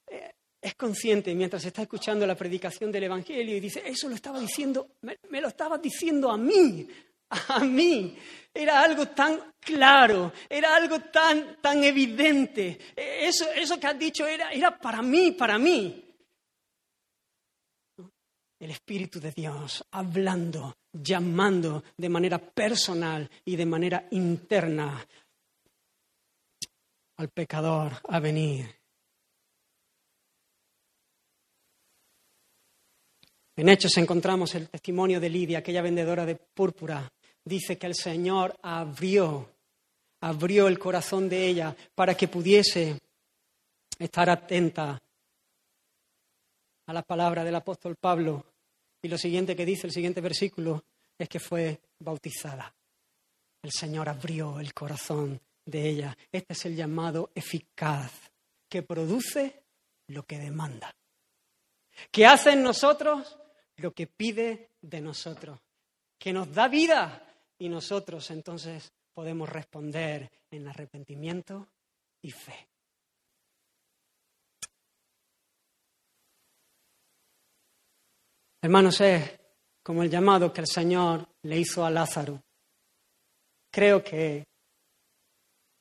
eh, es consciente mientras está escuchando la predicación del Evangelio y dice, eso lo estaba diciendo, me, lo estaba diciendo a mí, a mí. Era algo tan claro, era algo tan, tan evidente. Eh, eso, eso que has dicho era, era para mí, para mí el Espíritu de Dios hablando, llamando de manera personal y de manera interna al pecador a venir. En Hechos encontramos el testimonio de Lidia, aquella vendedora de púrpura. Dice que el Señor abrió, abrió el corazón de ella para que pudiese estar atenta a la palabra del apóstol Pablo y lo siguiente que dice el siguiente versículo es que fue bautizada. El Señor abrió el corazón de ella. Este es el llamado eficaz, que produce lo que demanda. Que hace en nosotros lo que pide de nosotros. Que nos da vida y nosotros entonces podemos responder en arrepentimiento y fe. Hermanos, es como el llamado que el Señor le hizo a Lázaro. Creo que,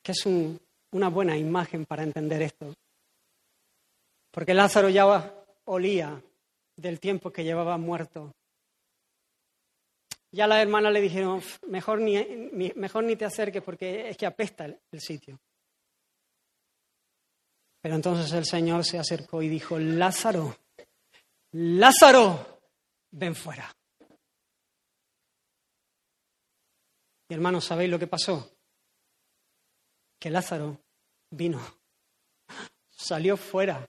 que es una buena imagen para entender esto. Porque Lázaro ya olía del tiempo que llevaba muerto. Ya la hermana le dijeron, mejor ni, mejor ni te acerques porque es que apesta el sitio. Pero entonces el Señor se acercó y dijo, Lázaro, Lázaro, ven fuera. Y hermanos, ¿sabéis lo que pasó? Que Lázaro vino, salió fuera.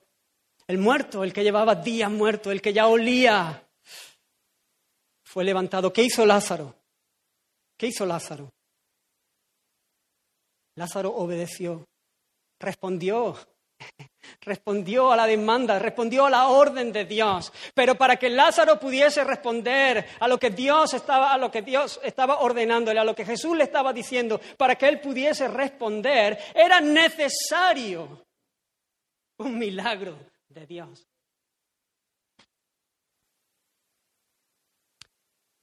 El muerto, el que llevaba días muerto, el que ya olía, fue levantado. ¿Qué hizo Lázaro? ¿Qué hizo Lázaro? Lázaro obedeció, respondió respondió a la demanda, respondió a la orden de Dios. Pero para que Lázaro pudiese responder a lo que Dios estaba, a lo que Dios estaba ordenándole, a lo que Jesús le estaba diciendo, para que él pudiese responder, era necesario un milagro de Dios.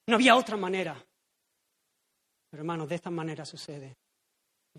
No había otra manera. Pero hermanos, de esta manera sucede.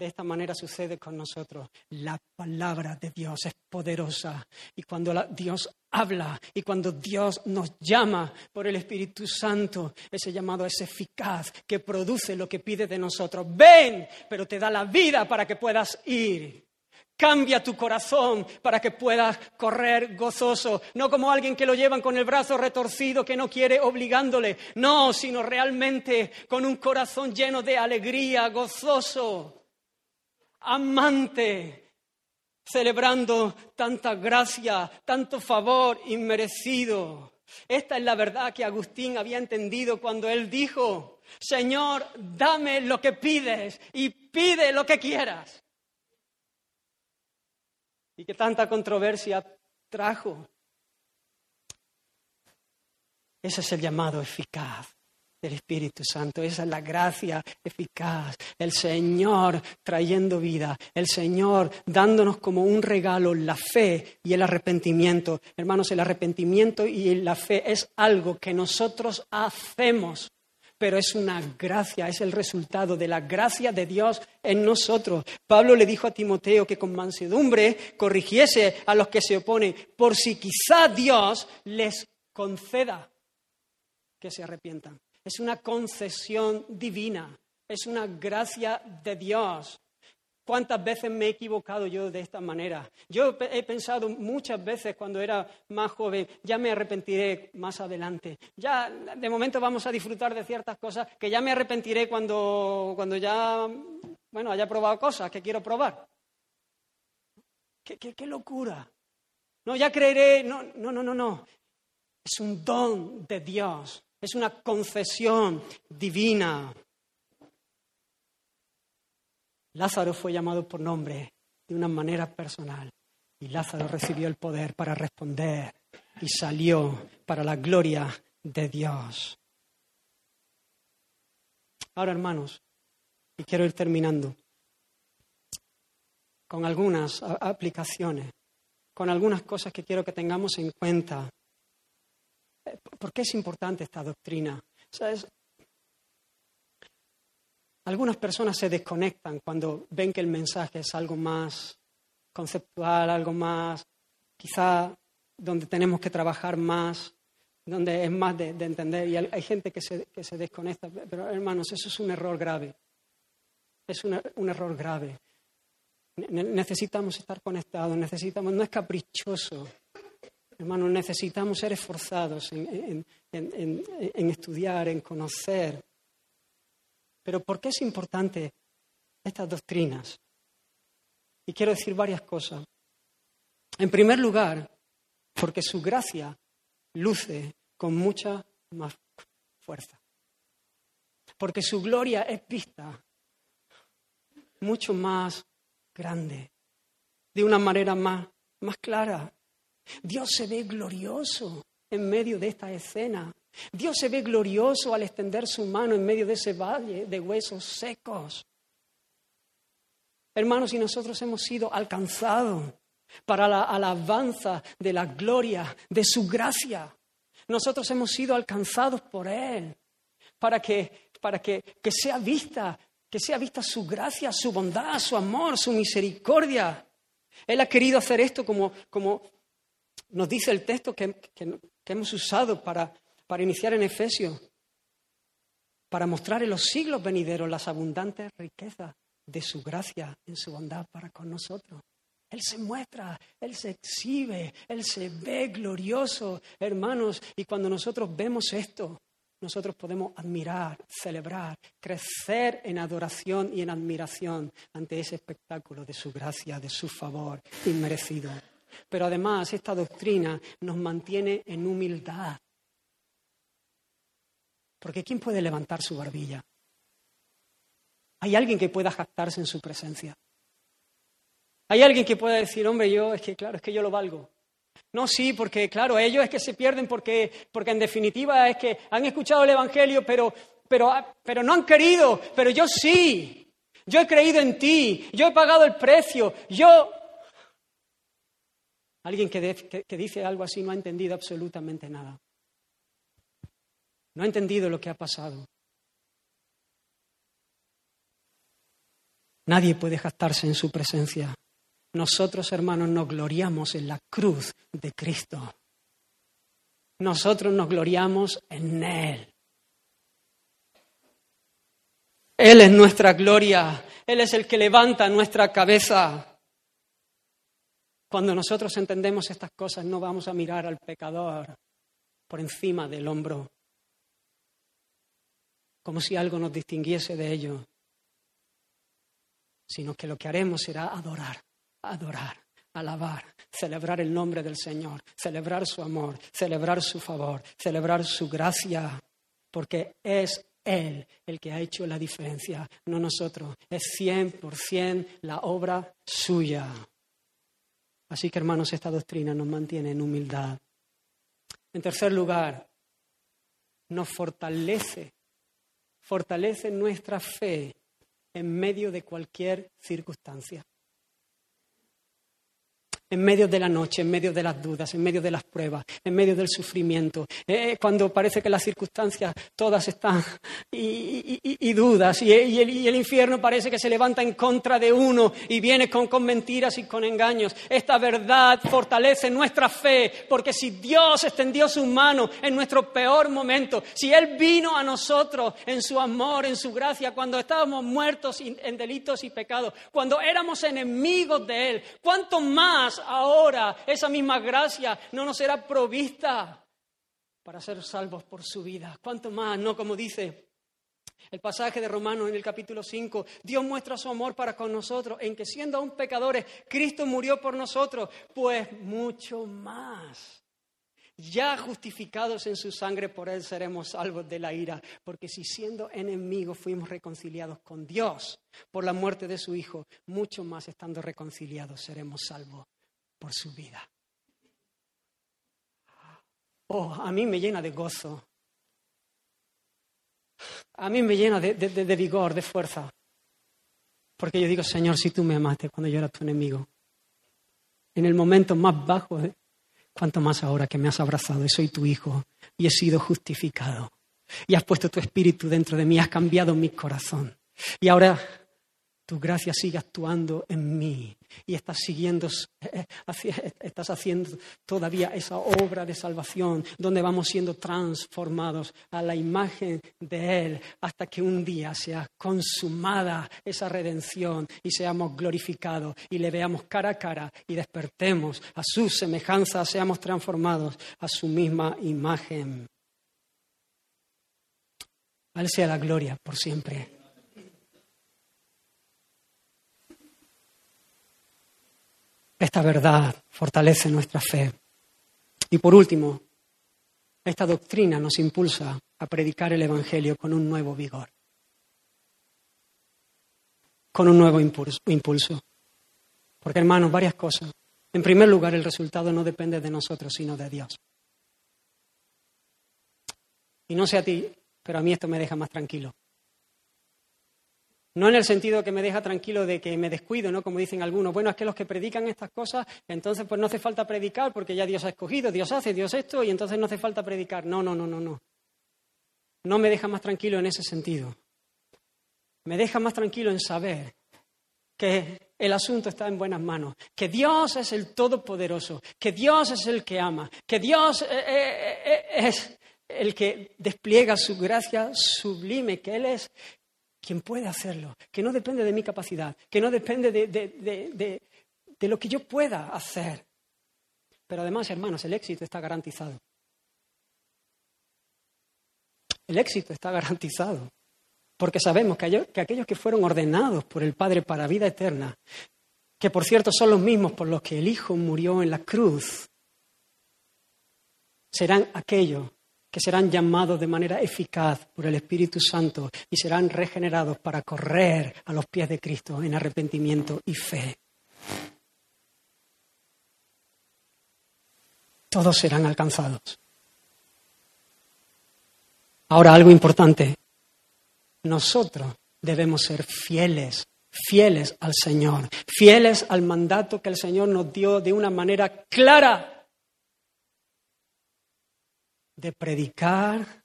De esta manera sucede con nosotros. La palabra de Dios es poderosa y cuando Dios habla y cuando Dios nos llama por el Espíritu Santo, ese llamado es eficaz, que produce lo que pide de nosotros. Ven, pero te da la vida para que puedas ir. Cambia tu corazón para que puedas correr gozoso, no como alguien que lo llevan con el brazo retorcido, que no quiere obligándole, no, sino realmente con un corazón lleno de alegría, gozoso amante, celebrando tanta gracia, tanto favor inmerecido. Esta es la verdad que Agustín había entendido cuando él dijo, Señor, dame lo que pides y pide lo que quieras. Y que tanta controversia trajo. Ese es el llamado eficaz del Espíritu Santo. Esa es la gracia eficaz. El Señor trayendo vida. El Señor dándonos como un regalo la fe y el arrepentimiento. Hermanos, el arrepentimiento y la fe es algo que nosotros hacemos. Pero es una gracia, es el resultado de la gracia de Dios en nosotros. Pablo le dijo a Timoteo que con mansedumbre corrigiese a los que se oponen, por si quizá Dios les conceda que se arrepientan. Es una concesión divina, es una gracia de Dios. ¿Cuántas veces me he equivocado yo de esta manera? Yo he pensado muchas veces cuando era más joven, ya me arrepentiré más adelante. Ya de momento vamos a disfrutar de ciertas cosas que ya me arrepentiré cuando, cuando ya, bueno, haya probado cosas que quiero probar. ¿Qué, qué, qué locura? No, ya creeré, no, no, no, no, no. Es un don de Dios. Es una concesión divina. Lázaro fue llamado por nombre de una manera personal y Lázaro recibió el poder para responder y salió para la gloria de Dios. Ahora, hermanos, y quiero ir terminando con algunas aplicaciones, con algunas cosas que quiero que tengamos en cuenta ¿Por qué es importante esta doctrina? Algunas personas se desconectan cuando ven que el mensaje es algo más conceptual, algo más, quizá donde tenemos que trabajar más, donde es más de, entender. Y hay, gente que se, que se, desconecta. Pero hermanos, eso es un error grave. Es un error grave. Necesitamos estar conectados, necesitamos, no es caprichoso Hermanos, necesitamos ser esforzados en, estudiar, en conocer. Pero ¿por qué es importante estas doctrinas? Y quiero decir varias cosas. En primer lugar, porque su gracia luce con mucha más fuerza. Porque su gloria es vista mucho más grande, de una manera más, más clara. Dios se ve glorioso en medio de esta escena. Dios se ve glorioso al extender su mano en medio de ese valle de huesos secos. Hermanos, y nosotros hemos sido alcanzados para la alabanza de la gloria, de su gracia. Nosotros hemos sido alcanzados por Él para que, para que, que sea vista, que sea vista su gracia, su bondad, su amor, su misericordia. Él ha querido hacer esto como, como nos dice el texto que, hemos usado para, para iniciar en Efesios, para mostrar en los siglos venideros las abundantes riquezas de su gracia en su bondad para con nosotros. Él se muestra, Él se exhibe, Él se ve glorioso, hermanos, y cuando nosotros vemos esto, nosotros podemos admirar, celebrar, crecer en adoración y en admiración ante ese espectáculo de su gracia, de su favor inmerecido. Pero además esta doctrina nos mantiene en humildad. Porque ¿quién puede levantar su barbilla? ¿Hay alguien que pueda jactarse en su presencia? Hay alguien que pueda decir, hombre, yo es que, claro, es que yo lo valgo. No, sí, porque, claro, ellos es que se pierden porque, porque en definitiva es que han escuchado el Evangelio, pero, pero, pero no han querido, pero yo sí. Yo he creído en ti, yo he pagado el precio, yo... Alguien que, que dice algo así no ha entendido absolutamente nada. No ha entendido lo que ha pasado. Nadie puede jactarse en su presencia. Nosotros, hermanos, nos gloriamos en la cruz de Cristo. Nosotros nos gloriamos en Él. Él es nuestra gloria. Él es el que levanta nuestra cabeza. Cuando nosotros entendemos estas cosas, no vamos a mirar al pecador por encima del hombro, como si algo nos distinguiese de ello sino que lo que haremos será adorar, adorar, alabar, celebrar el nombre del Señor, celebrar su amor, celebrar su favor, celebrar su gracia, porque es Él el que ha hecho la diferencia, no nosotros. Es cien por cien la obra suya. Así que, hermanos, esta doctrina nos mantiene en humildad. En tercer lugar, nos fortalece, fortalece nuestra fe en medio de cualquier circunstancia en medio de la noche, en medio de las dudas, en medio de las pruebas, en medio del sufrimiento, eh, cuando parece que las circunstancias todas están y, dudas y, el, infierno parece que se levanta en contra de uno y viene con, con mentiras y con engaños. Esta verdad fortalece nuestra fe, porque si Dios extendió su mano en nuestro peor momento, si Él vino a nosotros en su amor, en su gracia, cuando estábamos muertos en delitos y pecados, cuando éramos enemigos de Él, ¿cuánto más ahora esa misma gracia no nos será provista para ser salvos por su vida. ¿Cuánto más, no? Como dice el pasaje de Romanos en el capítulo 5, Dios muestra su amor para con nosotros en que siendo aún pecadores, Cristo murió por nosotros, pues mucho más. Ya justificados en su sangre, por él seremos salvos de la ira, porque si siendo enemigos fuimos reconciliados con Dios por la muerte de su Hijo, mucho más estando reconciliados seremos salvos por su vida. Oh, a mí me llena de gozo. A mí me llena de, vigor, de fuerza. Porque yo digo, Señor, si tú me amaste cuando yo era tu enemigo, en el momento más bajo, cuanto más ahora que me has abrazado y soy tu hijo y he sido justificado. Y has puesto tu espíritu dentro de mí, has cambiado mi corazón. Y ahora tu gracia sigue actuando en mí y estás siguiendo, eh, eh, estás haciendo todavía esa obra de salvación donde vamos siendo transformados a la imagen de Él hasta que un día sea consumada esa redención y seamos glorificados y le veamos cara a cara y despertemos a su semejanza, seamos transformados a su misma imagen. A sea la gloria por siempre. Esta verdad fortalece nuestra fe. Y por último, esta doctrina nos impulsa a predicar el Evangelio con un nuevo vigor, con un nuevo impulso. Porque, hermanos, varias cosas. En primer lugar, el resultado no depende de nosotros, sino de Dios. Y no sé a ti, pero a mí esto me deja más tranquilo. No en el sentido que me deja tranquilo de que me descuido, ¿no? Como dicen algunos, bueno, es que los que predican estas cosas, entonces pues no hace falta predicar porque ya Dios ha escogido, Dios hace, Dios esto, y entonces no hace falta predicar. No, no, no, no, no. No me deja más tranquilo en ese sentido. Me deja más tranquilo en saber que el asunto está en buenas manos, que Dios es el Todopoderoso, que Dios es el que ama, que Dios eh, eh, eh, es el que despliega su gracia sublime, que Él es quien puede hacerlo, que no depende de mi capacidad, que no depende de, lo que yo pueda hacer. Pero además, hermanos, el éxito está garantizado. El éxito está garantizado. Porque sabemos que, que aquellos que fueron ordenados por el Padre para vida eterna, que por cierto son los mismos por los que el Hijo murió en la cruz, serán aquellos que serán llamados de manera eficaz por el Espíritu Santo y serán regenerados para correr a los pies de Cristo en arrepentimiento y fe. Todos serán alcanzados. Ahora algo importante. Nosotros debemos ser fieles, fieles al Señor, fieles al mandato que el Señor nos dio de una manera clara de predicar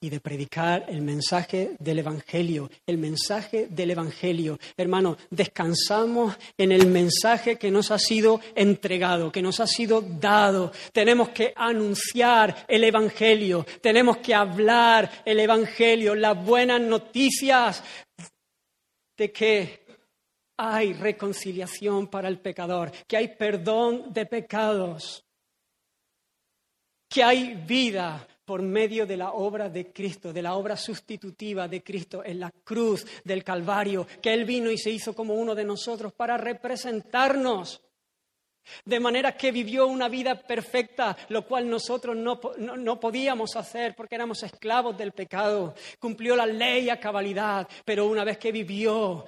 y de predicar el mensaje del Evangelio, el mensaje del Evangelio. Hermano, descansamos en el mensaje que nos ha sido entregado, que nos ha sido dado. Tenemos que anunciar el Evangelio, tenemos que hablar el Evangelio, las buenas noticias de que hay reconciliación para el pecador, que hay perdón de pecados, que hay vida por medio de la obra de Cristo, de la obra sustitutiva de Cristo en la cruz del Calvario, que Él vino y se hizo como uno de nosotros para representarnos. De manera que vivió una vida perfecta, lo cual nosotros no, no, podíamos hacer porque éramos esclavos del pecado. Cumplió la ley a cabalidad, pero una vez que vivió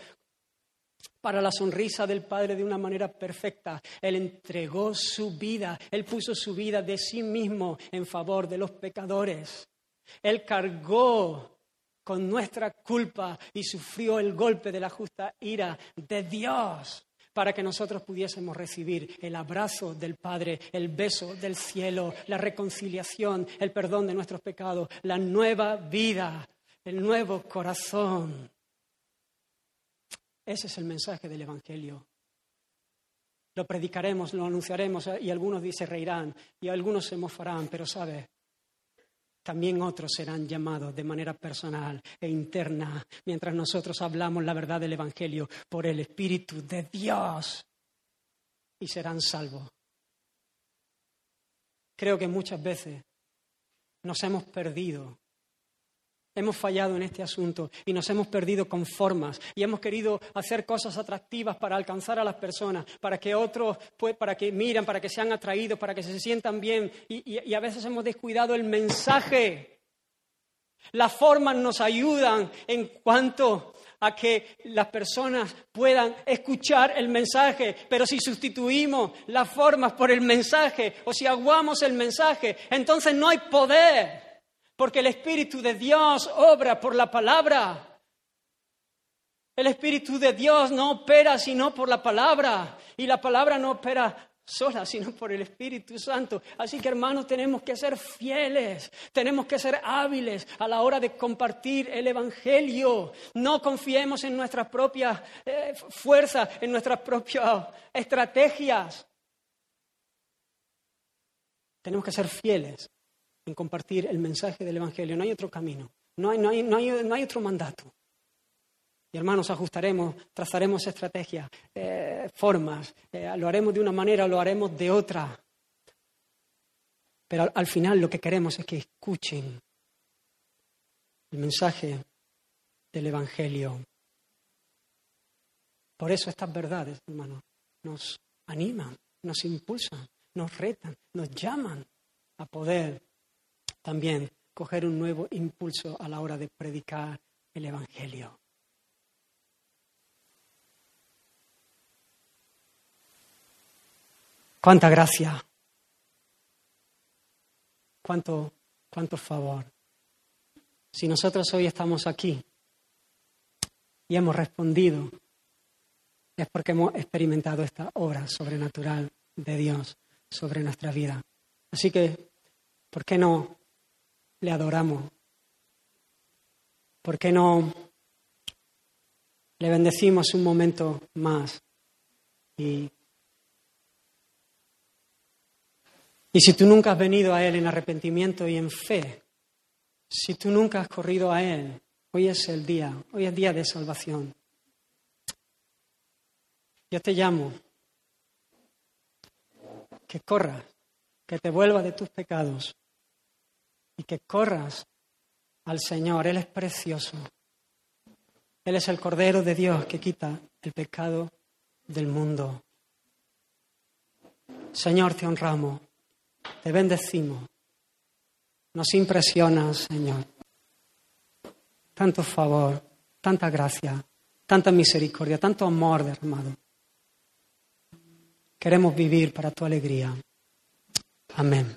para la sonrisa del Padre de una manera perfecta. Él entregó su vida, Él puso su vida de sí mismo en favor de los pecadores. Él cargó con nuestra culpa y sufrió el golpe de la justa ira de Dios para que nosotros pudiésemos recibir el abrazo del Padre, el beso del cielo, la reconciliación, el perdón de nuestros pecados, la nueva vida, el nuevo corazón. Ese es el mensaje del Evangelio. Lo predicaremos, lo anunciaremos y algunos se reirán y algunos se mofarán, pero sabe, también otros serán llamados de manera personal e interna mientras nosotros hablamos la verdad del Evangelio por el Espíritu de Dios y serán salvos. Creo que muchas veces nos hemos perdido Hemos fallado en este asunto y nos hemos perdido con formas y hemos querido hacer cosas atractivas para alcanzar a las personas, para que otros, pues, para que miren, para que sean atraídos, para que se sientan bien y, y a veces hemos descuidado el mensaje. Las formas nos ayudan en cuanto a que las personas puedan escuchar el mensaje, pero si sustituimos las formas por el mensaje o si aguamos el mensaje, entonces no hay poder. Porque el Espíritu de Dios obra por la palabra. El Espíritu de Dios no opera sino por la palabra. Y la palabra no opera sola, sino por el Espíritu Santo. Así que hermanos, tenemos que ser fieles, tenemos que ser hábiles a la hora de compartir el Evangelio. No confiemos en nuestras propias eh, fuerzas, en nuestras propias estrategias. Tenemos que ser fieles en compartir el mensaje del Evangelio. No hay otro camino, no hay, no hay, no hay, otro mandato. Y hermanos, ajustaremos, trazaremos estrategias, eh, formas, eh, lo haremos de una manera, lo haremos de otra. Pero al, final lo que queremos es que escuchen el mensaje del Evangelio. Por eso estas verdades, hermanos, nos animan, nos impulsan, nos retan, nos llaman a poder también coger un nuevo impulso a la hora de predicar el Evangelio. Cuánta gracia, cuánto, cuánto favor. Si nosotros hoy estamos aquí y hemos respondido, es porque hemos experimentado esta obra sobrenatural de Dios sobre nuestra vida. Así que, ¿por qué no le adoramos? ¿Por qué no le bendecimos un momento más? Y, y si tú nunca has venido a Él en arrepentimiento y en fe, si tú nunca has corrido a Él, hoy es el día, hoy es día de salvación. Yo te llamo que corras, que te vuelvas de tus pecados y que corras al Señor. Él es precioso. Él es el Cordero de Dios que quita el pecado del mundo. Señor, te honramos, te bendecimos. Nos impresionas, Señor. Tanto favor, tanta gracia, tanta misericordia, tanto amor derramado. Queremos vivir para tu alegría. Amén.